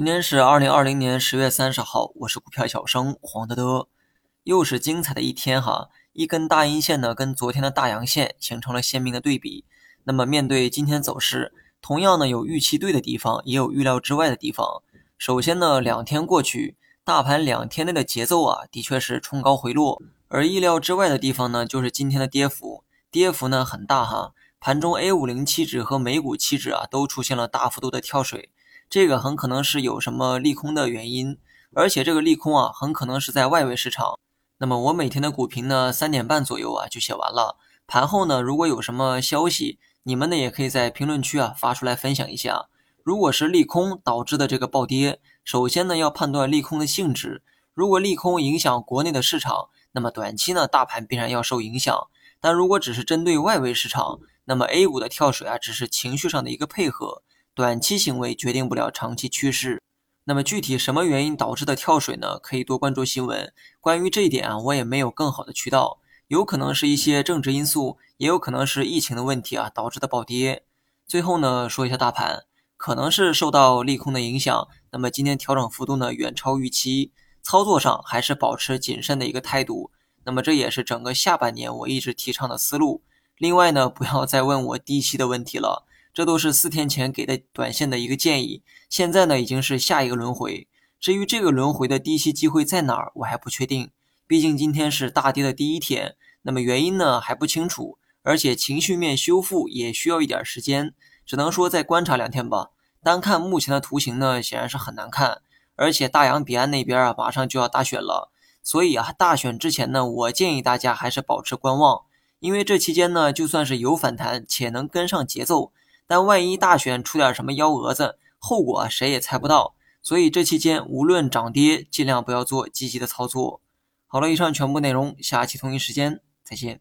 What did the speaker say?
今天是二零二零年十月三十号，我是股票小生黄德德，又是精彩的一天哈！一根大阴线呢，跟昨天的大阳线形成了鲜明的对比。那么面对今天走势，同样呢有预期对的地方，也有预料之外的地方。首先呢，两天过去，大盘两天内的节奏啊，的确是冲高回落，而意料之外的地方呢，就是今天的跌幅，跌幅呢很大哈。盘中 A 五零期指和美股期指啊，都出现了大幅度的跳水。这个很可能是有什么利空的原因，而且这个利空啊，很可能是在外围市场。那么我每天的股评呢，三点半左右啊就写完了。盘后呢，如果有什么消息，你们呢也可以在评论区啊发出来分享一下。如果是利空导致的这个暴跌，首先呢要判断利空的性质。如果利空影响国内的市场，那么短期呢大盘必然要受影响。但如果只是针对外围市场，那么 A 股的跳水啊，只是情绪上的一个配合。短期行为决定不了长期趋势，那么具体什么原因导致的跳水呢？可以多关注新闻。关于这一点啊，我也没有更好的渠道，有可能是一些政治因素，也有可能是疫情的问题啊导致的暴跌。最后呢，说一下大盘，可能是受到利空的影响，那么今天调整幅度呢远超预期，操作上还是保持谨慎的一个态度。那么这也是整个下半年我一直提倡的思路。另外呢，不要再问我低吸的问题了。这都是四天前给的短线的一个建议，现在呢已经是下一个轮回。至于这个轮回的低吸机会在哪儿，我还不确定。毕竟今天是大跌的第一天，那么原因呢还不清楚，而且情绪面修复也需要一点时间，只能说再观察两天吧。单看目前的图形呢，显然是很难看，而且大洋彼岸那边啊马上就要大选了，所以啊大选之前呢，我建议大家还是保持观望，因为这期间呢就算是有反弹且能跟上节奏。但万一大选出点什么幺蛾子，后果谁也猜不到。所以这期间无论涨跌，尽量不要做积极的操作。好了，以上全部内容，下期同一时间再见。